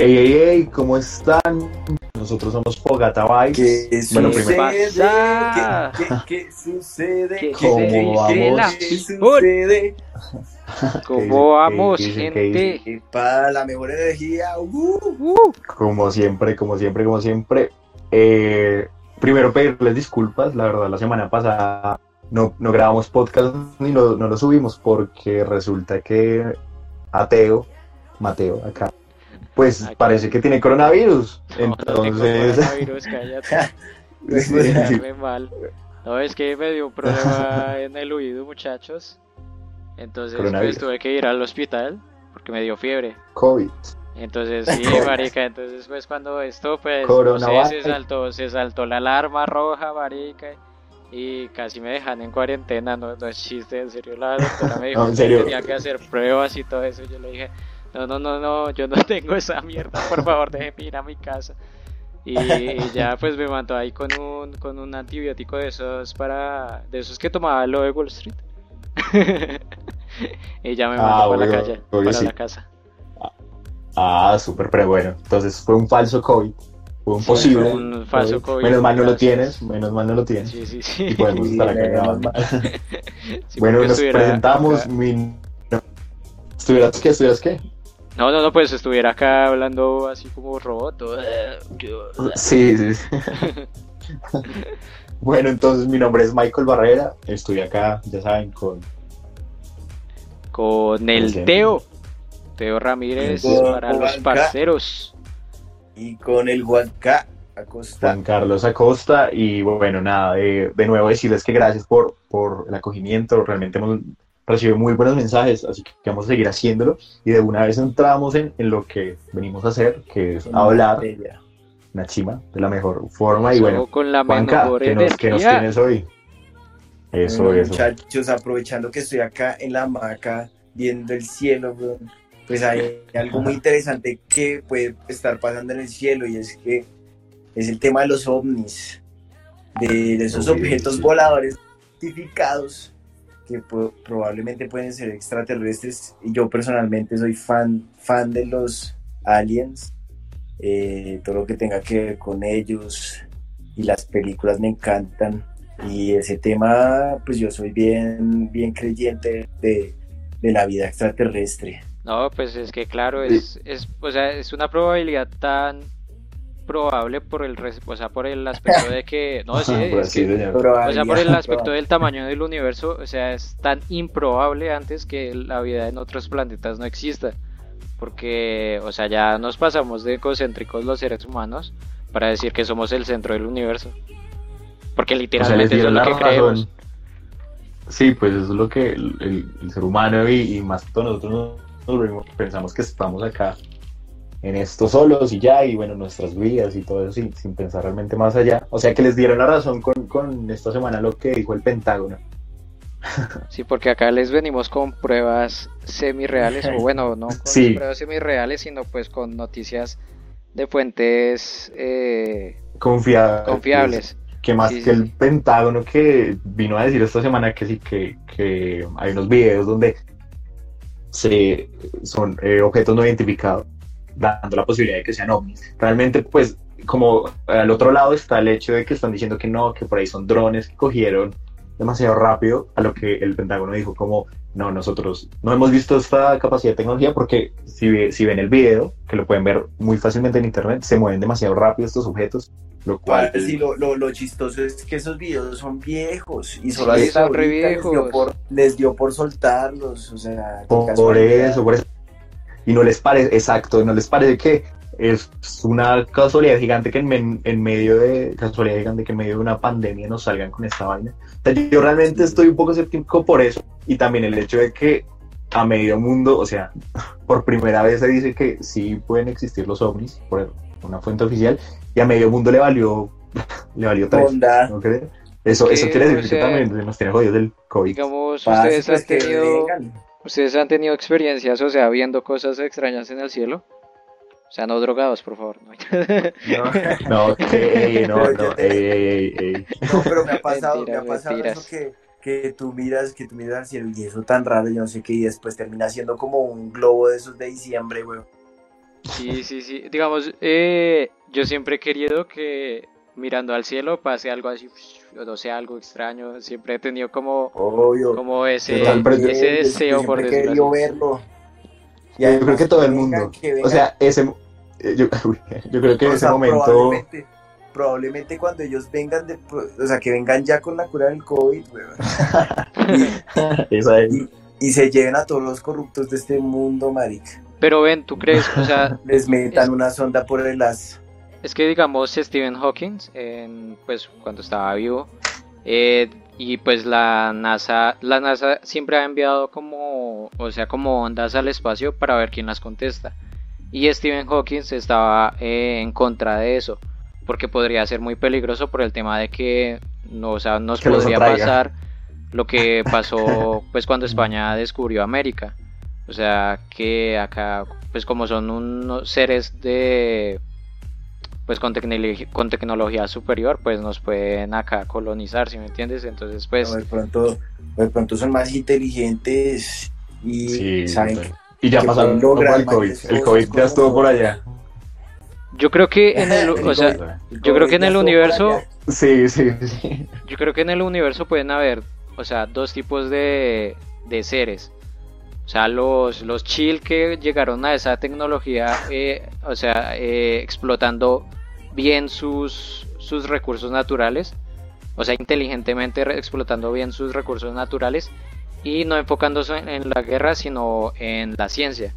Ey, ey, ey, ¿cómo están? Nosotros somos Fogata Vibes. ¿Qué Bueno, sucede? pasa? ¿Qué, qué, qué sucede? ¿Qué ¿Cómo vamos? ¿Qué sucede? ¿Cómo vamos, ¿Qué dicen? ¿Qué gente? Para la mejor energía, uh, Uh, Como siempre, como siempre, como siempre. Eh, primero pedirles disculpas, la verdad, la semana pasada no, no grabamos podcast ni lo, no lo subimos porque resulta que Ateo, Mateo, acá, pues Acá. parece que tiene coronavirus. no, no Entonces, coronavirus, cállate. Sí. Mal. No, es que me dio un problema en el oído, muchachos. Entonces, pues tuve que ir al hospital porque me dio fiebre. COVID. Entonces, sí, COVID. marica, entonces pues cuando esto, pues, no sé, se saltó, se saltó la alarma roja, marica, y casi me dejan en cuarentena, no, no es chiste, en serio, la doctora me dijo No, que tenía que hacer pruebas y todo eso, yo le dije, no, no, no, no, yo no tengo esa mierda, por favor, déjeme ir a mi casa. Y, y ya pues me mandó ahí con un, con un antibiótico de esos para, de esos que tomaba lo de Wall Street. y ya me mandó Ah, para la calle, para sí. la casa. Ah, súper, pero bueno. Entonces fue un falso COVID. Fue un Sí, posible. fue un falso COVID, Menos mal no lo tienes, menos mal no lo tienes. Sí, sí, sí. Y podemos estar acá. Sí, bueno, nos presentamos. Mi... ¿Estuvieras qué? ¿Estuvieras qué? No, no, no, pues estuviera acá hablando así como robot. Sí, sí. sí. bueno, entonces mi nombre es Michael Barrera. Estoy acá, ya saben, con. Con el Sí. Teo. Teo Ramírez Con para los Juanca. parceros. y con el Huanca Acosta. Juan Carlos Acosta y bueno, nada, de, de nuevo decirles que gracias por, por el acogimiento, realmente hemos recibido muy buenos mensajes, así que vamos a seguir haciéndolo y de una vez entramos en, en lo que venimos a hacer, que es hablar Materia. una chima de la mejor forma y bueno, con la Juanca, mejor ¿qué nos, qué nos energía. tienes hoy? Eso, Bueno, eso. Muchachos, aprovechando que estoy acá en la hamaca viendo el cielo, pues hay algo muy interesante que puede estar pasando en el cielo y es que es el tema de los ovnis, de, de esos objetos sí. voladores identificados que probablemente pueden ser extraterrestres y yo personalmente soy fan, fan de los aliens, eh, todo lo que tenga que ver con ellos y las películas me encantan y ese tema pues yo soy bien, bien creyente de, de la vida extraterrestre. No, pues es que claro, es, es, o sea, es una probabilidad tan probable por el, res- o sea, por el aspecto de que, no, sí, Por es así, que- señor. O sea, por el aspecto del tamaño del universo, o sea, es tan improbable antes que la vida en otros planetas no exista. Porque, o sea, ya nos pasamos de egocéntricos los seres humanos para decir que somos el centro del universo. Porque O sea, literalmente eso es lo que razón. creemos. Sí, pues eso es lo que el, el- el ser humano y, y más que todo nosotros nos, nos pensamos que estamos acá en esto solos y ya, y bueno, nuestras vidas y todo eso sin, sin pensar realmente más allá. O sea que les dieron la razón con, con esta semana lo que dijo el Pentágono. Sí, porque acá les venimos con pruebas semi-reales, o bueno, no con Sí. pruebas semi-reales, sino pues con noticias de fuentes eh, Confiables. confiables. Que más Sí, que sí, el. Pentágono que vino a decir esta semana que sí, que, que hay unos videos donde se, son eh, objetos no identificados, dando la posibilidad de que sean ovnis. Realmente, pues, como al otro lado está el hecho de que están diciendo que no, que por ahí son drones que cogieron demasiado rápido, a lo que el Pentágono dijo como, no, nosotros no hemos visto esta capacidad de tecnología porque si, ve- si ven el video, que lo pueden ver muy fácilmente en internet, se mueven demasiado rápido estos objetos, lo cual... Sí, lo, lo, lo chistoso es que esos videos son viejos y solo Sí, son re ahorita les dio, viejos. por, les dio por soltarlos, o sea, Por, por eso, por eso. Y no les parece, exacto, no les parece que es una casualidad gigante que en, men- en medio de casualidad gigante que en medio de una pandemia nos salgan con esta vaina. O sea, yo, realmente estoy un poco escéptico por eso y también el hecho de que a medio mundo, o sea, por primera vez se dice que sí pueden existir los ovnis por una fuente oficial y a medio mundo le valió le valió tres, Onda. ¿no crees? Eso, Que, eso quiere o decir que sea, también nos tiene jodidos del COVID. Digamos, ustedes pues, han que tenido. Ustedes han tenido experiencias, o sea, viendo cosas extrañas en el cielo. O sea, no drogados, por favor. no. No, ey, no, Pero no, te- ey, ey, ey. No, pero me ha pasado, Mentiras, me ha pasado mentiras. eso que, que tú miras, que tú miras al cielo y eso tan raro, yo no sé qué, y después termina siendo como un globo de esos de diciembre, güey. Sí, sí, sí. Digamos, eh, yo siempre he querido que mirando al cielo pase algo así, no sea algo extraño. Siempre he tenido como, Obvio. como ese, ese deseo, por decirlo querido así. verlo. Y Yo creo que todo el mundo. O sea, ese. eh, Yo, yo creo que en ese sea, momento. Probablemente, probablemente cuando ellos vengan, de, o sea, que vengan ya con la cura del COVID, weón, Esa es. y se lleven a todos los corruptos de este mundo, marica. Pero ven, ¿tú crees? O sea, Les metan Es- una sonda por el as. Es que digamos Stephen Hawking, pues cuando estaba vivo, eh, y pues la NASA, la NASA siempre ha enviado como, o sea, como ondas al espacio para ver quién las contesta. Y Stephen Hawking estaba eh, en contra de eso, porque podría ser muy peligroso por el tema de que, no, o sea, nos Que podría pasar lo que pasó pues cuando España descubrió América. O sea, que acá, pues como son unos seres de pues con, tecnología con tecnología superior, pues nos pueden acá colonizar, ¿sí me entiendes? Entonces, pues, de pronto, de pronto son más inteligentes y Sí, saben total. Y ya pasaron por el COVID. El COVID ya estuvo por allá. yo creo que en el, o sea, yo creo que en el universo, Sí, sí, sí. yo creo que en el universo pueden haber, o sea, dos tipos de, de seres. O sea, los, los chill que llegaron a esa tecnología, eh, o sea, eh, explotando bien sus, sus recursos naturales, o sea, inteligentemente explotando bien sus recursos naturales y no enfocándose en, la guerra, sino en la ciencia.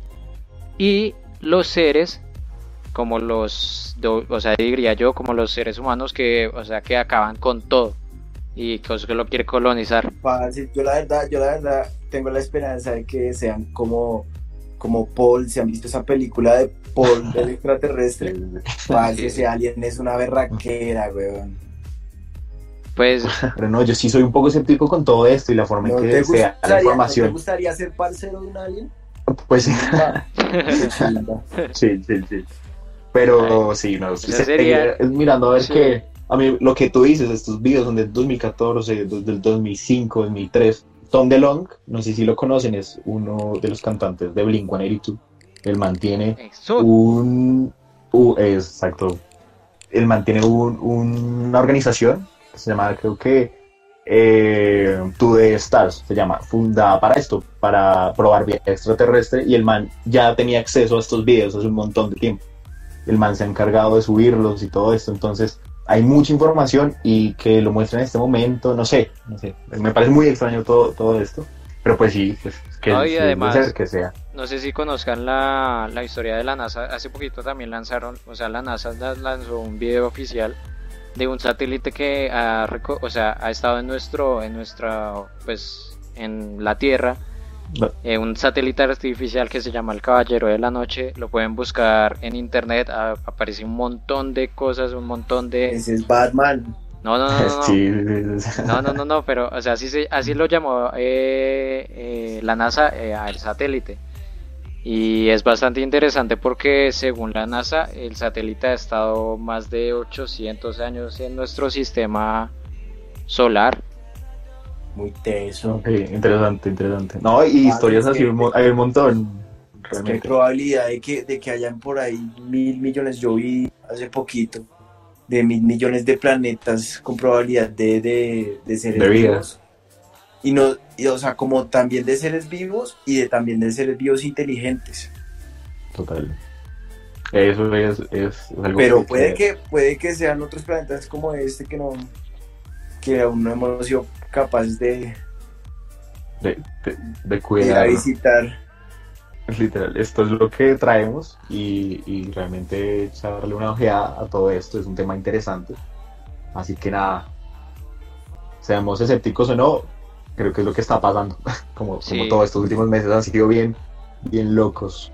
Y los seres, como los, o sea, diría yo, como los seres humanos que, o sea, que acaban con todo y que, lo quiere colonizar. Yo la verdad, yo la verdad tengo la esperanza de que sean como, como Paul, si han visto esa película de Paul del extraterrestre, parce, ese alien es una berraquera, weón. Pues Pero no, yo sí soy un poco escéptico con todo esto y la forma en ¿No que te, se da la gustaría, ¿No te información. gustaría ser parcero de un alien? Pues sí, Ah, qué sí, sí, sí. Pero sí, no, sería- es mirando a ver sí. que, a mí lo que tú dices, estos videos son del 2014, dos- del 2005, 2003. Tom DeLonge, no sé si lo conocen, es uno de los cantantes de Blink-182. Él mantiene eso, un... exacto. Él mantiene un- una organización que se llama, creo que, eh, To The Stars, se llama, fundada para esto, para probar vida extraterrestre, y el man ya tenía acceso a estos videos hace un montón de tiempo. El man se ha encargado de subirlos y todo esto, entonces hay mucha información y que lo muestra en este momento, no sé, no sé, me parece muy extraño todo, todo esto, pero pues sí, pues que, No, y además- ser que sea. no sé si conozcan la, la historia de la NASA. Hace poquito también lanzaron, o sea, la NASA la- lanzó un video oficial de un satélite que ha, reco- o sea, ha estado en nuestro, en nuestra, pues, en la Tierra. Eh, un satélite artificial que se llama el Caballero de la Noche. Lo pueden buscar en internet. a- aparece un montón de cosas, un montón de. Ese es Batman. No, no, no, no. Sí. No, no, no, no, pero, o sea, así, se, así lo llamó eh, eh, la NASA eh, al satélite. Y es bastante interesante porque, según la NASA, el satélite ha estado más de 800 años en nuestro sistema solar. Muy teso. Ok, interesante, interesante. No, y historias así que- hay un montón. Es que hay probabilidad de que, de que hayan por ahí mil millones, yo vi hace poquito, de mil millones de planetas con probabilidad de, de, de seres De vivos. Y no, y, o sea, como también de seres vivos y de también de seres vivos inteligentes. Total. Eso es, es, algo Pero puede que, puede que sean otros planetas como este que no, que aún no hemos sido capaces de, de, de, de de cuidar. visitar. Literal, esto es lo que traemos y, y realmente echarle una ojeada a todo esto es un tema interesante. Así que nada, seamos escépticos o no, creo que es lo que está pasando. Como, Sí. como todos estos últimos meses han sido bien, bien locos.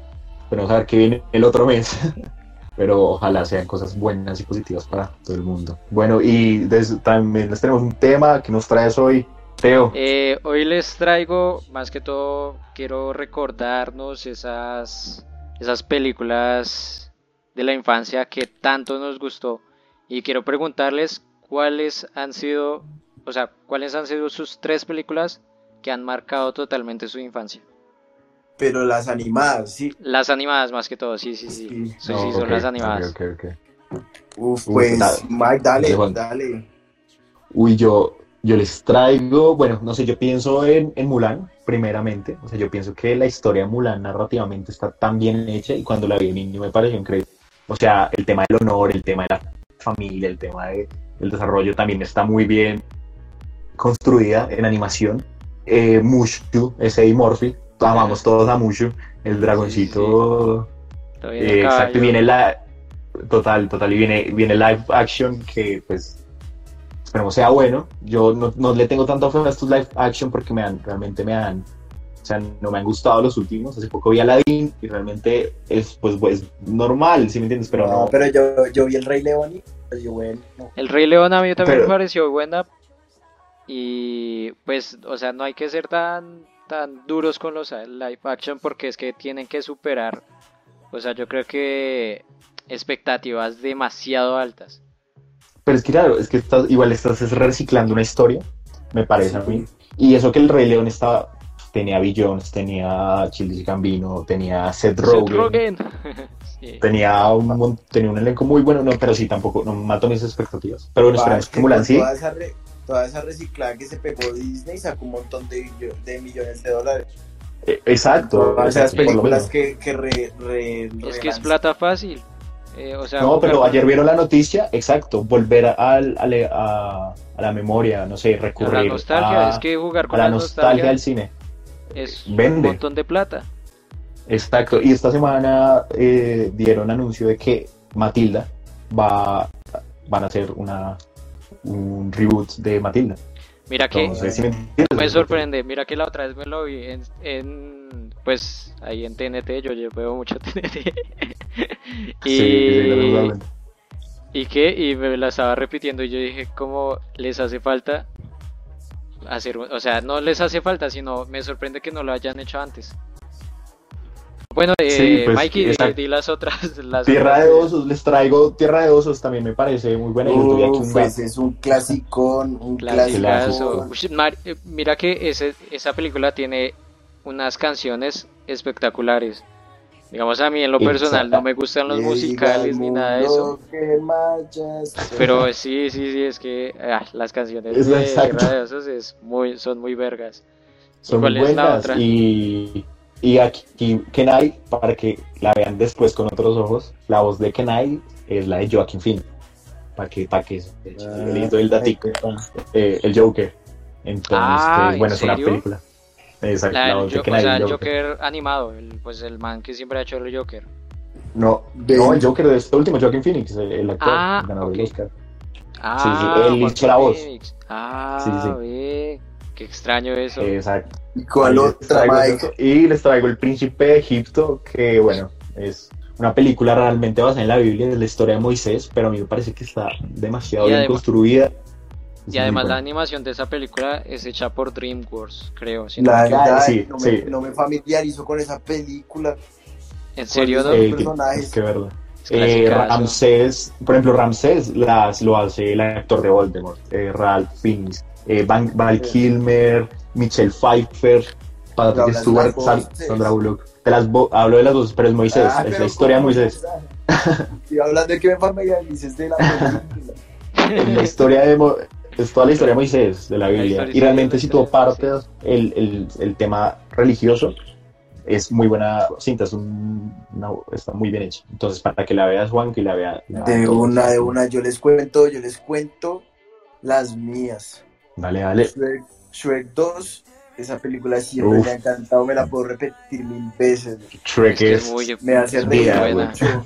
Pero a ver qué viene el otro mes. Pero ojalá sean cosas buenas y positivas para todo el mundo. Bueno, y también les tenemos un tema que nos traes hoy, Teo. Eh, hoy les traigo, más que todo, quiero recordarnos esas, esas películas de la infancia que tanto nos gustó. Y quiero preguntarles cuáles han sido, o sea, cuáles han sido sus tres películas que han marcado totalmente su infancia. Pero las animadas, sí. Las animadas más que todo, sí, sí, sí. Sí, sí, No, son las animadas. ok, ok, ok. Uf, Uf, pues, dale. Mike, dale, Dale, Juan. dale. Uy, yo, yo les traigo, bueno, no sé, yo pienso en, en Mulan, primeramente. O sea, yo pienso que la historia de Mulan narrativamente está tan bien hecha y cuando la vi de niño me pareció increíble. O sea, el tema del honor, el tema de la familia, el tema de- del desarrollo también está muy bien construida en animación. Eh, Mushu, ese Eddie Murphy, amamos todos a Mushu, el dragoncito. Eh, el exacto, y viene la. Total, total, y viene, viene live action que, pues, esperemos sea bueno. Yo no, no le tengo tanto fe a estos live action porque me dan, realmente me dan, o sea, no me han gustado los últimos. Hace poco vi Aladdin y realmente es, pues, pues normal, ¿sí me entiendes? Pero no, no. pero yo, yo vi el Rey León y pues, yo, bueno, no. El Rey León a mí también Pero- me pareció buena. Y pues, o sea, no hay que ser tan, tan duros con los live action porque es que tienen que superar. O sea, yo creo que expectativas demasiado altas. Pero es que, claro, es que estás, igual estás es reciclando una historia, me parece a mí. Y eso que el Rey León estaba. Tenía Bill Jones, tenía Childish Gambino, tenía Seth Seth Rogen. Rogen. Sí. Tenía un, tenía un elenco muy bueno, no, pero sí, tampoco, no mato mis expectativas. Pero bueno, esperemos Parce, que Mulan sí. Toda esa, re- toda esa reciclada que se pegó Disney sacó un montón de, millones de dólares. Eh, Exacto. Lo películas que, que re, re- Es que es plata fácil. Eh, o sea, No, pero ayer vieron la noticia, exacto, volver a, a la memoria, no sé, a recurrir la nostalgia, a, es que jugar a con la la nostalgia nostalgia del cine. es Vende. un montón de plata. Exacto, y esta semana eh, dieron anuncio de que Matilda va, van a hacer una, un reboot de Matilda. Mira que Entonces, ¿sí me sorprende, mira que la otra vez me lo vi en, en, pues ahí en TNT, yo, yo veo mucho TNT. y, Sí, y que y me la estaba repitiendo y yo dije cómo les hace falta hacer, o sea, no les hace falta, sino me sorprende que no lo hayan hecho antes. Bueno, eh, Sí, pues, Mikey, di las otras. Las Tierra otras de Osos, les traigo Tierra de Osos, también me parece muy buena. Yo Uf, un pues es un clasicón, un clásico. Eh, Mira que ese, esa película tiene unas canciones espectaculares. Digamos, a mí en lo personal Exacto. no me gustan los musicales ni nada de eso. Pero sí, sí, sí, es que ah, las canciones Es de. Tierra de Osos es muy, son muy vergas. Son ¿Cuál muy es la buenas otra? y, y aquí Kenai, para que la vean después con otros ojos, la voz de Kenai es la de Joaquin Phoenix, para que, para que Ah, el lindo el datico, eh, el Joker. Entonces, Ah, ¿en bueno, es una película. Exacto, La la, voz de Jo- o Kenai. sea, el Joker. Joker animado, el, pues el man que siempre ha hecho el Joker. No, Ven. no, el Joker de este último, Joaquin Phoenix, el, el actor, Ah, el ganador del Oscar. Ah, él hizo la voz. Ah, Sí, sí. ve, qué extraño eso. Exacto. ¿Y cuál les otra, traigo Mike? eso. Y les traigo El Príncipe de Egipto, que bueno, es una película realmente basada en la Biblia, es la historia de Moisés, pero a mí me parece que está demasiado Y bien además- construida. Es Y además la buena. animación de esa película es hecha por DreamWorks, creo. si no La verdad, sí, no, sí. Me, no me familiarizo con esa película. ¿En serio? no? Eh, que- personajes. es que verla. Es Eh. Ramsés, por ejemplo, Ramsés las, lo hace el actor de Voldemort, eh, Ralph Fiennes, eh, Van- Val Kilmer, Michelle Pfeiffer, Patrick Stewart, las Sal- voces. Sandra Bullock. De las vo- hablo de las dos, pero es Moisés, Ah, es la historia de. Moisés. Estoy hablando de que me familiarices de la la historia de Mo- es toda la historia de Moisés de la Biblia y realmente si tú partes el, el, el tema religioso es muy buena cinta es un- una- está muy bien hecha entonces para que la veas Juan que la vea la vean De todos. una, de una, yo les cuento, yo les cuento las mías. dale dale Shrek, Shrek 2, esa película siempre Uf. me ha encantado, me la puedo repetir mil veces. Shrek Es Me hace reír mucho.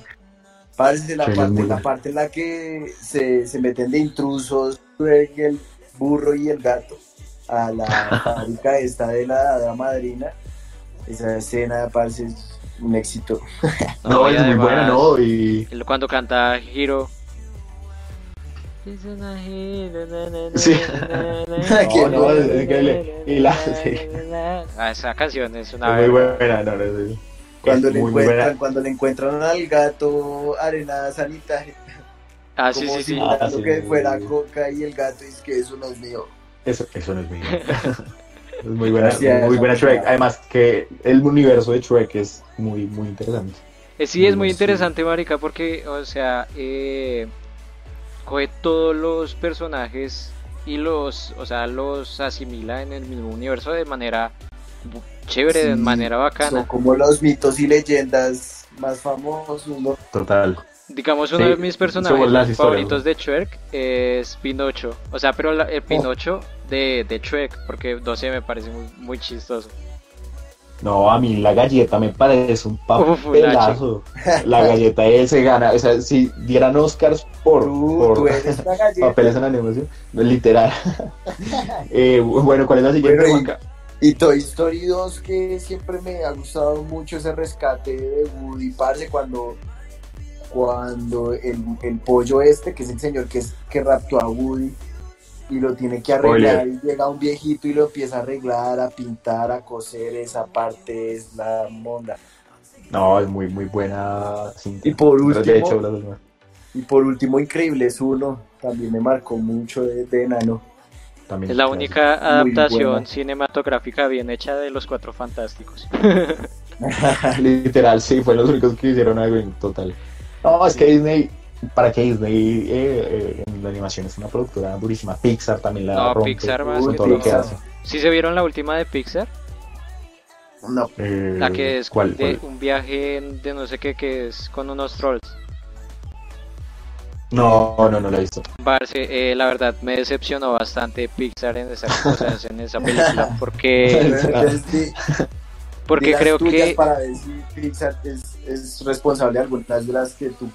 Parece la Shrek parte, la parte en la que se, se meten de intrusos, Shrek, el burro y el gato a la fábrica esta de la, de la madrina. Esa escena parece un éxito. no, es muy buena no y Cuando canta Hiro. Sí. Qué no, es que le- y la sí, Ah, esa canción es una es muy buena no, no, es- Cuando es le, muy, encuentran, buena cuando le encuentran al gato arena sanitaria, Ah, sí, sí, sí. Ah, sí, que sí, fuera sí. coca y el gato dice que eso no es mío. eso, eso no es mío Es muy buena, Gracias. muy buena Shrek. Además que el universo de Shrek es muy, muy interesante. Eh, sí, es muy Sí. interesante, marica, porque, o sea, eh, coge todos los personajes y los, o sea, los asimila en el mismo universo de manera chévere, de manera bacana. Son como los mitos y leyendas más famosos, ¿no? Total. Digamos, uno Sí, de mis personajes favoritos de Shrek es Pinocho. O sea, pero la- el Pinocho de, de Shrek, porque no sé, me parece muy, muy chistoso. No, a mí la galleta me parece un Uf, papelazo. La galleta ese gana. O sea, si dieran Oscars por, Tú, por tú eres la galleta. papeles en animación, literal. Eh, bueno, ¿cuál es la siguiente, Bueno, y- Toy Story 2, que siempre me ha gustado mucho ese rescate de Woody, parce, cuando, cuando el, el pollo este, que es el señor que, es, que raptó a Woody, y lo tiene que arreglar, y llega un viejito y lo empieza a arreglar, a pintar, a coser, esa parte es la monda. No, es muy, muy buena cinta. Y por Pero De hecho, último, y por último Increíble es uno, también me marcó mucho de, de enano. También Es la única adaptación cinematográfica bien hecha de Los Cuatro Fantásticos. Literal, sí, fueron los únicos que hicieron algo en total. No, es que Disney, para que Disney eh, eh, en la animación es una productora durísima. Pixar también la No, rompe Pixar más con que todo lo que hace. ¿Sí se vieron la última de Pixar? no, Eh, La que es ¿cuál, de cuál? un viaje de no sé qué, que es con unos trolls. No, no, no la he visto. Parce, eh, la verdad me decepcionó bastante Pixar en esa, sea, en esa película porque, porque creo que para ver si Pixar es, es responsable de algunas de las que tú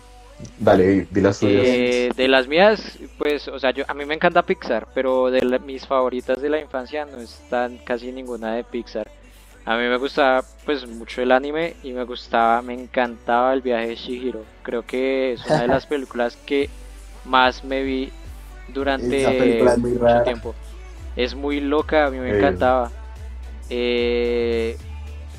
Dale, di, las tuyas. eh, de las mías, pues, o sea, yo a mí me encanta Pixar, pero de la- mis favoritas de la infancia no están casi ninguna de Pixar. A mí me gustaba pues mucho el anime y me gustaba, me encantaba el viaje de Shihiro. Creo que es una de las películas que más me vi durante es mucho tiempo. Es muy loca, a mí me encantaba. Eh,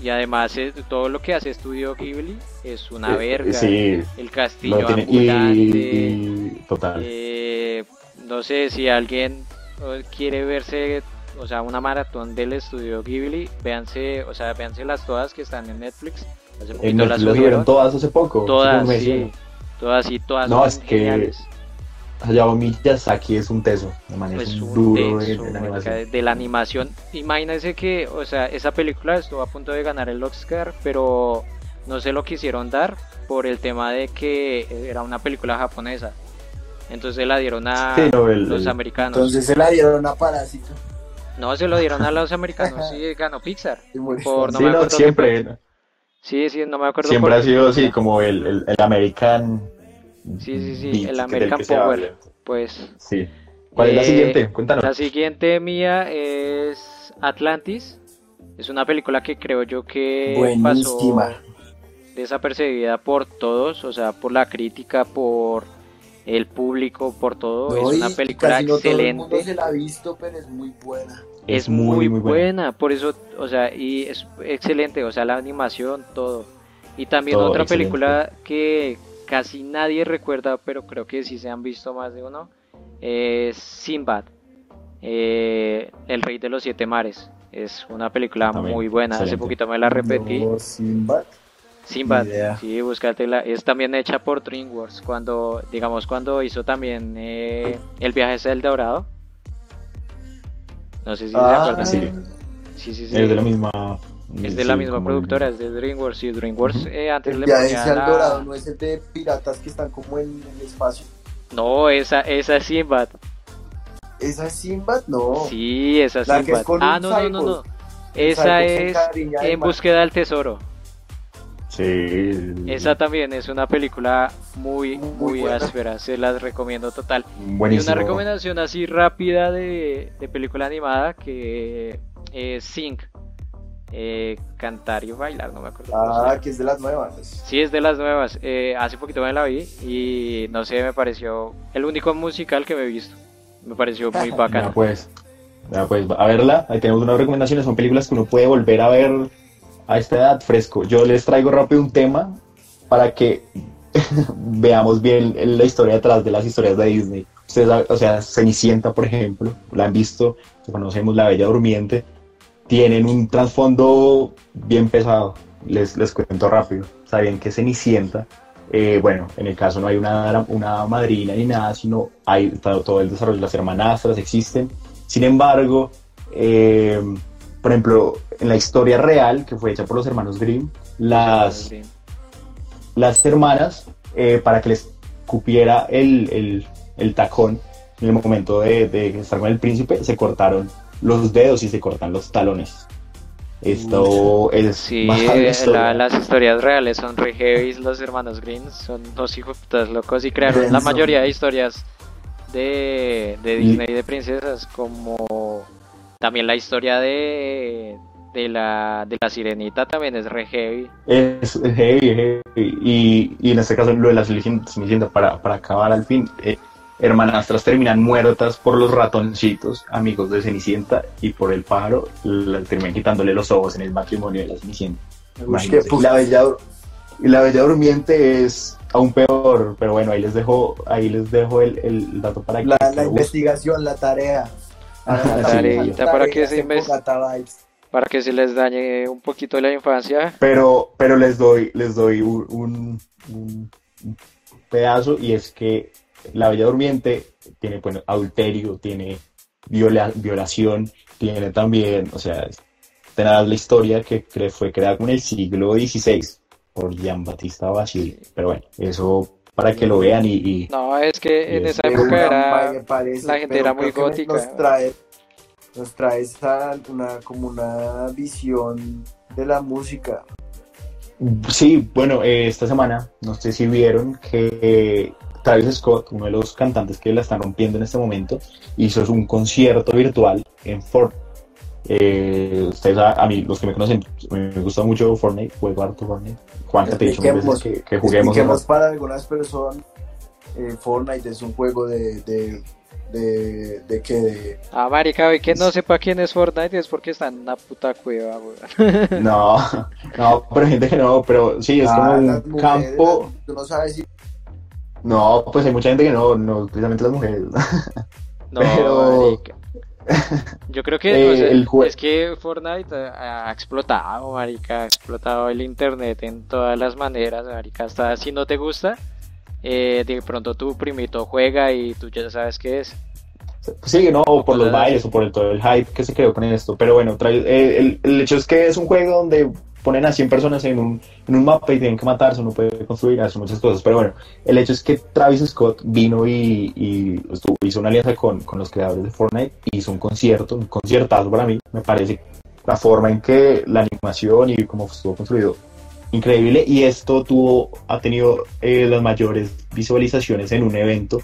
y además eh, todo lo que hace Estudio Ghibli es una Eh, verga. Sí, El castillo lo tiene. Ambulante. y- total. Eh, no sé si alguien eh, quiere verse, o sea, una maratón del estudio Ghibli, véanse, o sea, véanse las todas que están en Netflix. Hace En Netflix las subieron. todas hace poco. Todas, sí. Todas y todas No, es que geniales. Hayao Miyazaki es un teso. De manera, Es es un un duro en- denso, en, marica, animación. de la animación. Imagínense que, o sea, esa película estuvo a punto de ganar el Oscar, pero no se lo quisieron dar por el tema de que era una película japonesa. Entonces la dieron a Sí, no, el- los el- americanos. Entonces se la dieron a Parásito. No, se lo dieron a los americanos, sí, ganó Pixar. Por- no Sí, me no, siempre. Sí, sí, no me acuerdo. Siempre por ha sido así, como el, el, el American. Sí, sí, sí, Beat, el American Power. Pues Sí. ¿Cuál es la Eh, siguiente? Cuéntanos. la siguiente mía es Atlantis. Es una película que creo yo que Buenísima. pasó desapercibida por todos, o sea, por la crítica, por el público, por todo. No, es una y película casi no todo el mundo excelente. se la ha visto, pero es muy buena. es muy, buena. por eso, o sea, y es excelente, o sea, la animación, todo. Y también Todo otra excelente. película que casi nadie recuerda, pero creo que sí se han visto más de uno, es Sinbad, eh, El Rey de los Siete Mares. Es una película También, muy buena, hace poquito me la repetí. No, Sinbad. Sinbad, sí, búscatela. Es también hecha por DreamWorks, cuando, digamos, cuando hizo también eh, El viaje hacia el Dorado. No sé si se Ah, acuerdan. sí. Sí, sí, sí. Es de la misma. Es de la misma productora, es de DreamWorks. Y DreamWorks eh, antes El le ponía la- dorado no es el de piratas que están como en el espacio. No, esa, esa es Sinbad. ¿Esa es Sinbad? No. Sí, esa es La que Sinbad. es con Ah, un no, no, no, no. Esa es En mar. búsqueda del tesoro. Sí. Esa también es una película muy, Muy áspera. Se las recomiendo total. Buenísimo. Y una recomendación así rápida de, de película animada que es Sync. Eh, cantar y bailar, no me acuerdo. Ah, que es de las nuevas. Sí, es de las nuevas. Eh, hace poquito me la vi y no sé, me pareció el único musical que me he visto. Me pareció muy Ya bacano. pues. Ya pues, a verla. Ahí tenemos unas recomendaciones. Son películas que uno puede volver a ver a esta edad fresco. Yo les traigo rápido un tema para que veamos bien la historia detrás de las historias de Disney. Ustedes, saben, o sea, Cenicienta, por ejemplo, la han visto, conocemos La Bella Durmiente. Tienen un trasfondo bien pesado. Les, les cuento rápido. Saben que Cenicienta, eh, bueno, en el caso no hay una, una madrina ni nada, sino hay todo, el desarrollo, las hermanastras existen. Sin embargo, eh, por ejemplo, en la historia real que fue hecha por los hermanos Grimm, las, las hermanas, eh, para que les cupiera el, el, el, tacón en el momento de, de estar con el príncipe, se cortaron los dedos y se cortan los talones. Esto es. Sí, las historias reales son re heavy. Los hermanos Green son dos hijos locos y crearon la mayoría de historias de, de Disney y de princesas, como también la historia de, de la, de la sirenita también es re heavy. Es heavy, heavy. Y, y en este caso lo de la Cenicienta, para, para acabar al fin, eh, hermanastras terminan muertas por los ratoncitos, amigos de Cenicienta, y por el pájaro le terminan quitándole los ojos en el matrimonio de la Cenicienta. y, la bella, y la bella durmiente es aún peor, pero bueno, ahí les dejo, ahí les dejo el, el dato para que... La, investigación, la tarea. La tarea, para que se para que se les dañe un poquito la infancia. Pero, pero les doy, les doy un, un pedazo y es que la Bella Durmiente tiene bueno, adulterio, tiene violación, tiene también, o sea, tenés la historia que fue creada en el siglo XVI por Jean Battista Basile. Pero bueno, eso para que lo vean y... no, es que en esa época era, la gente era muy gótica. Nos trae, nos trae una, como una visión de la música. Sí, bueno, eh, esta semana, no sé si vieron que Travis Scott, uno de los cantantes que la están rompiendo en este momento, hizo un concierto virtual en Fortnite. Eh, ustedes, a, mí, los que me conocen, me gusta mucho Fortnite, juego harto Fortnite. Juan, te he dicho veces que, que juguemos. para algunas personas, eh, Fortnite es un juego de, de de, de que de... Ah, marica, y que no sepa quién es Fortnite es porque está en una puta cueva, No, no, pero gente que no, pero sí, es como ah, un campo... Tú no sabes si no, pues hay mucha gente que no, no precisamente las mujeres. No, Pero... Yo creo que eh, es que Fortnite ha explotado, marica, ha explotado el internet en todas las maneras, marica, hasta si no te gusta, eh, de pronto tu primito juega y tú ya sabes qué es. Sí, no, o por los bailes o por el, todo el hype que se creó con esto, pero bueno, eh, el, el, hecho es que es un juego donde ponen a 100 personas en un, en un mapa y tienen que matarse, uno puede construir, hacer muchas cosas. Pero bueno, el hecho es que Travis Scott vino y, y hizo una alianza con, con, los creadores de Fortnite, hizo un concierto, un conciertazo para mí, me parece la forma en que la animación y cómo estuvo construido increíble. Y esto tuvo ha tenido eh, las mayores visualizaciones en un evento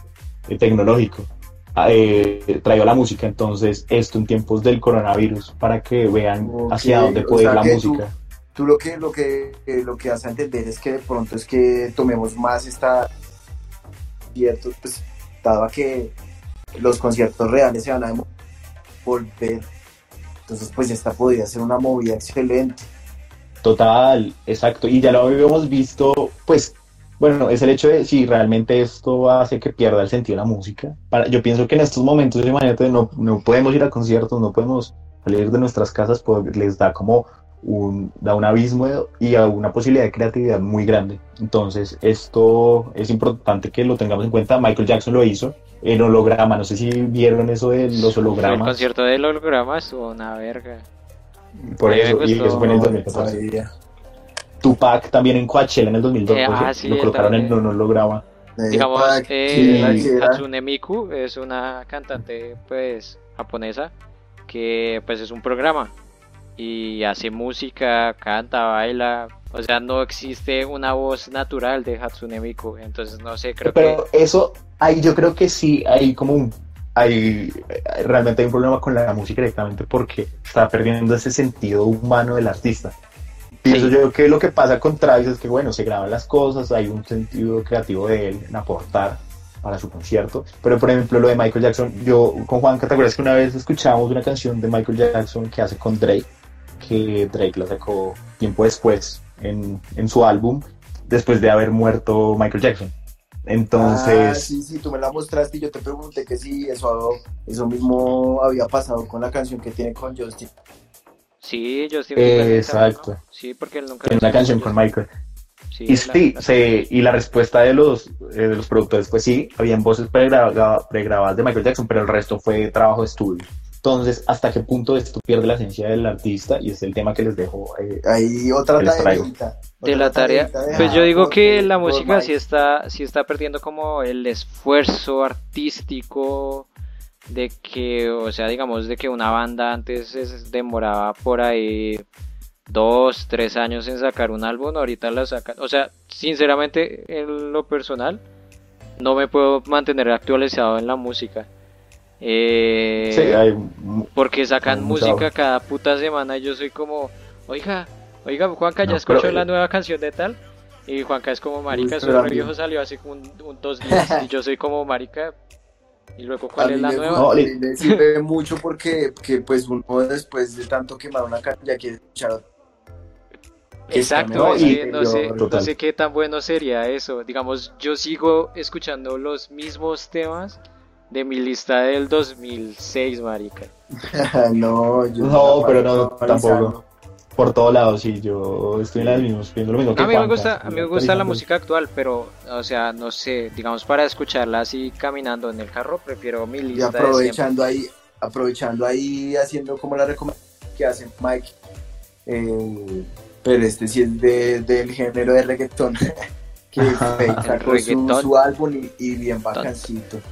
eh, tecnológico. Ah, eh, traigo la música entonces esto en tiempos del coronavirus para que vean hacia dónde puede ir la música tú lo que, lo que, eh, lo que hace entender es que de pronto es que tomemos más esta cierto, pues dado que los conciertos reales se van a volver, entonces pues esta podría ser una movida excelente. Total, exacto, y ya lo habíamos visto, pues bueno, es el hecho de si realmente esto hace que pierda el sentido de la música. Para, yo pienso que en estos momentos, imagínate, no, no podemos ir a conciertos, no podemos salir de nuestras casas, pues les da como un, da un abismo y a una posibilidad de creatividad muy grande. Entonces, esto es importante que lo tengamos en cuenta. Michael Jackson lo hizo en holograma. No sé si vieron eso de los hologramas. El concierto del holograma estuvo una verga. Por eso, y eso fue en el 2014. Tupac también en Coachella en el 2012 eh, ah, lo colocaron en un holograma. Digamos, eh, Hatsune Miku es una cantante pues japonesa que pues es un programa y hace música, canta, baila. O sea, no existe una voz natural de Hatsune Miku. Entonces, no sé, creo Pero eso, ahí yo creo que sí, hay como un. Hay, realmente hay un problema con la música directamente porque está perdiendo ese sentido humano del artista. Pienso yo que lo que pasa con Travis es que, bueno, se graban las cosas, hay un sentido creativo de él en aportar para su concierto. Pero, por ejemplo, lo de Michael Jackson, yo con Juan, ¿te acuerdas que una vez escuchamos una canción de Michael Jackson que hace con Drake? Que Drake la sacó tiempo después en, en su álbum, después de haber muerto Michael Jackson. Entonces. Ah, sí, sí, tú me la mostraste y yo te pregunté que sí, eso, eso mismo había pasado con la canción que tiene con Justin. Sí, Justin Eh, exacto. ¿no? Sí, porque él nunca En una canción con Michael. Sí, Y la- sí, la- se- y la respuesta de los, eh, de los productores, pues sí, habían voces pregraba- pregrabadas de Michael Jackson, pero el resto fue trabajo de estudio. Entonces, ¿hasta qué punto esto pierde la esencia del artista? Y es el tema que les dejo. eh, Ahí otra tareita. de la tarea. de Pues yo digo que de- la música sí está, sí está perdiendo como el esfuerzo artístico de que, o sea, digamos, de que una banda antes es- demoraba por ahí dos, tres años en sacar un álbum, ahorita la sacan. O sea, sinceramente, en lo personal, no me puedo mantener actualizado en la música. Eh, sí, hay porque sacan Hay música mucha- cada puta semana y yo soy como, oiga, oiga, Juanca, ¿ya No, escuchó pero- la nueva canción de tal? Y Juanca es como, marica, mí- viejo salió hace como un, un- dos días y yo soy como, marica, y luego, ¿cuál es la me nueva? No, le- sirve mucho porque que, pues uno después de tanto quemar una canción ya quiere escuchar Exacto, No, es y- que no sé, no sé qué tan bueno sería eso. Digamos, yo sigo escuchando los mismos temas de mi lista del 2006, marica. no, yo No, pero no, tampoco. por todos lados, sí, yo estoy en las mismas, lo mismo que A mí me gusta, a mí me gusta la música actual, pero, o sea, no sé, digamos para escucharla así caminando en el carro, prefiero mi Y lista de siempre. aprovechando ahí, aprovechando ahí, haciendo como la recomendación que hace Mike, eh, pero este sí es de, del género de reggaetón, que Ajá. Sacó su, Reggaetón. su álbum y, y bien bacancito.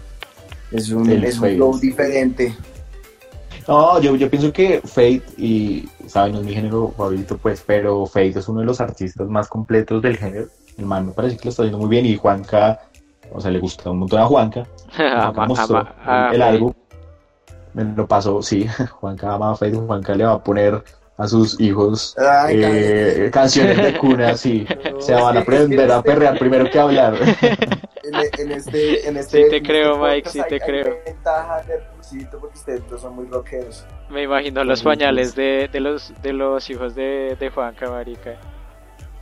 Es un, es un flow diferente. No, yo, yo pienso que Fate, y saben, no es mi género favorito, pues, pero Fate es uno de los artistas más completos del género. El man me parece que lo está haciendo muy bien y Juanca, o sea, le gusta un montón a Juanca. Mostró el, álbum. Me lo pasó, sí, Juanca ama a Fate, Juanca le va a poner a sus hijos Ay, eh, canciones de cuna, sí. No, Se van a aprender en a perrear primero que a hablar. En, en este, en este, Sí te en creo, este Mike, sí hay- te hay creo. ventaja de Rusito porque ustedes dos son muy rockeros. Me imagino los pañales de, de los de los hijos de, de Juanca, marica.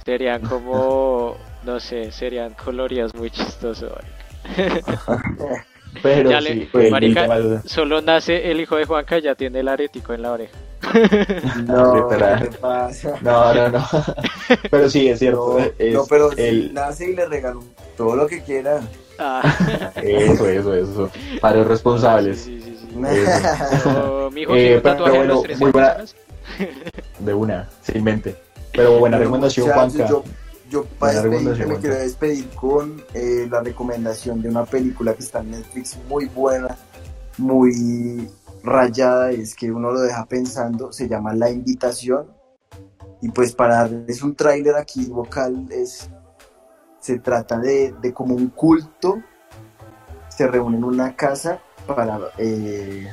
Serían como, no sé, serían coloridos muy chistosos, marica. Pero Ya le- sí, pues, marica, Solo nace el hijo de Juanca y ya tiene el aretico en la oreja. No. No, no, no. Pero sí, es cierto. No, es no, pero el- si nace y le regalo todo lo que quiera. Ah, Eso, eso, eso. Padres responsables. sí, sí, sí, sí. Eso. O, mi hijo Eh, tiene un pero tatuaje de bueno, los 13 muy buena-. De una, sin mente. Pero buena recomendación, Juanca. Yo, yo para despedirme me quiero despedir con eh, la recomendación de una película que está en Netflix muy buena, muy rayada, es que uno lo deja pensando, se llama La Invitación. Y pues para darles un tráiler aquí vocal, es, se trata de, de como un culto, se reúne en una casa para eh,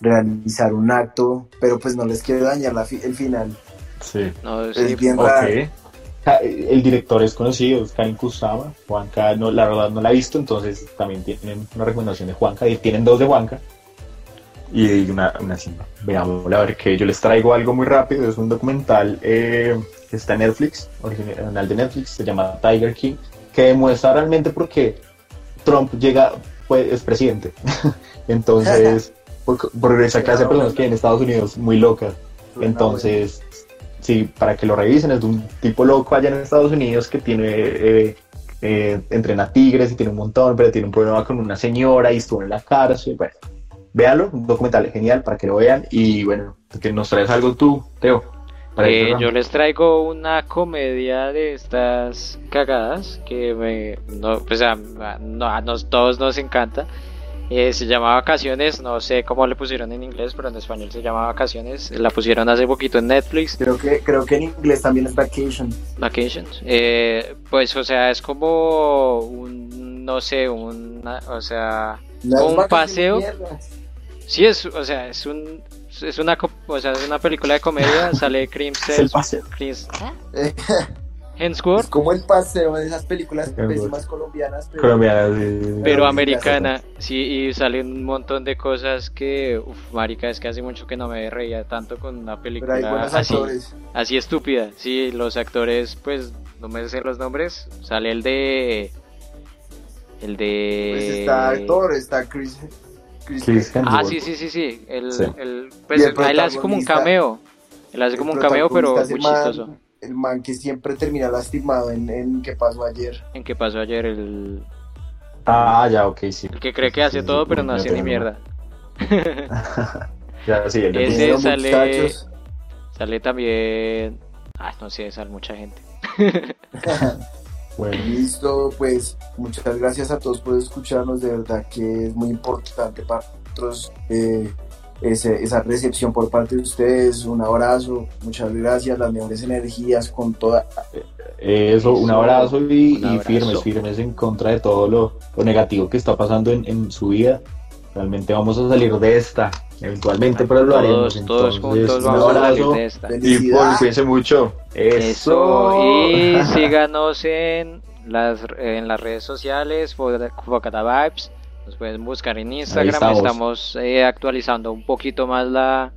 realizar un acto, pero pues no les quiero dañar la fi- el final. Sí. No, Es bien Ok. raro. El director es conocido, es Karin Kusama. Juanca, no, la verdad no la ha visto, entonces también tienen una recomendación de Juanca. Y tienen dos de Juanca. Y una, una simba. Veamos, a ver que yo les traigo algo muy rápido. Es un documental eh, que está en Netflix, original de Netflix, se llama Tiger King, que demuestra realmente por qué Trump llega, pues, es presidente. entonces, por, por esa clase de personas que hay en Estados Unidos, muy locas. Entonces, sí, para que lo revisen, es de un tipo loco allá en Estados Unidos que tiene, eh, eh, entrena tigres y tiene un montón, pero tiene un problema con una señora y estuvo en la cárcel. Bueno, véanlo, un documental genial para que lo vean. Y bueno, que nos traes algo tú, Teo. Eh, yo les traigo una comedia de estas cagadas que me, no, pues a, a- no, a nos, todos nos encanta. Eh, se llama Vacaciones, no sé cómo le pusieron en inglés, pero en español se llama Vacaciones. La pusieron hace poquito en Netflix, Creo que, creo que en inglés también es vacation. Vacations. Eh, pues, o sea, es como un, no sé, una, o sea, No Un paseo. sí es, o sea, es un, es una, o sea, es una película de comedia. Sale Chris, Es como el paseo de esas películas pésimas colombianas. Pero, sí. americana, sí, y salen un montón de cosas que, uff, marica, es que hace mucho que no me reía tanto con una pero hay película así, actores. así estúpida. Sí, los actores, pues, no me sé los nombres. Sale el de, el de. Pues está actor, está Chris. Chris, Chris Ah, Hemsworth. sí, sí, sí, sí. El, Sí. el, pues, el él hace como un cameo. Él hace como un cameo, pero muy man- chistoso. El man que siempre termina lastimado en, en ¿Qué pasó ayer? En qué pasó ayer, el, Ah, ya, ok, sí. el que cree que hace sí, todo, sí, pero no hace ni mierda. Ya, sí, el Ese sale- muchachos. Sale también. Ay, no sé, sale mucha gente. Bueno, Listo, pues muchas gracias a todos por escucharnos, de verdad que es muy importante para nosotros eh, ese- esa recepción por parte de ustedes, un abrazo, muchas gracias, las mejores energías con toda... eso, un Eso, abrazo y, un y abrazo. firmes, firmes en contra de todo lo, lo negativo que está pasando en, en su vida. Realmente vamos a salir de esta, eventualmente, pero lo haremos. Todos, Entonces, juntos un vamos a salir abrazo de esta. y cuídense mucho. Eso, y síganos en las, en las redes sociales, Focata Vibes. Nos pueden buscar en Instagram. estamos. Estamos eh, actualizando un poquito más la,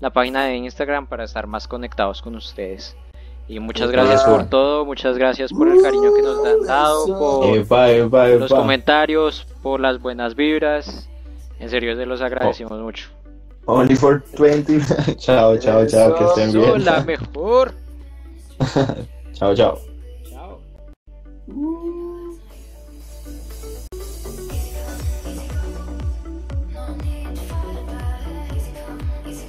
la página de Instagram para estar más conectados con ustedes. Y muchas gracias Epa. por todo, muchas gracias por el cariño que nos han dado, por Epa, epa, los comentarios, por las buenas vibras. En serio, se los agradecemos mucho. Only for 20. chao, chao, chao, que estén bien. la mejor. Chao, chao. Chao. Uh.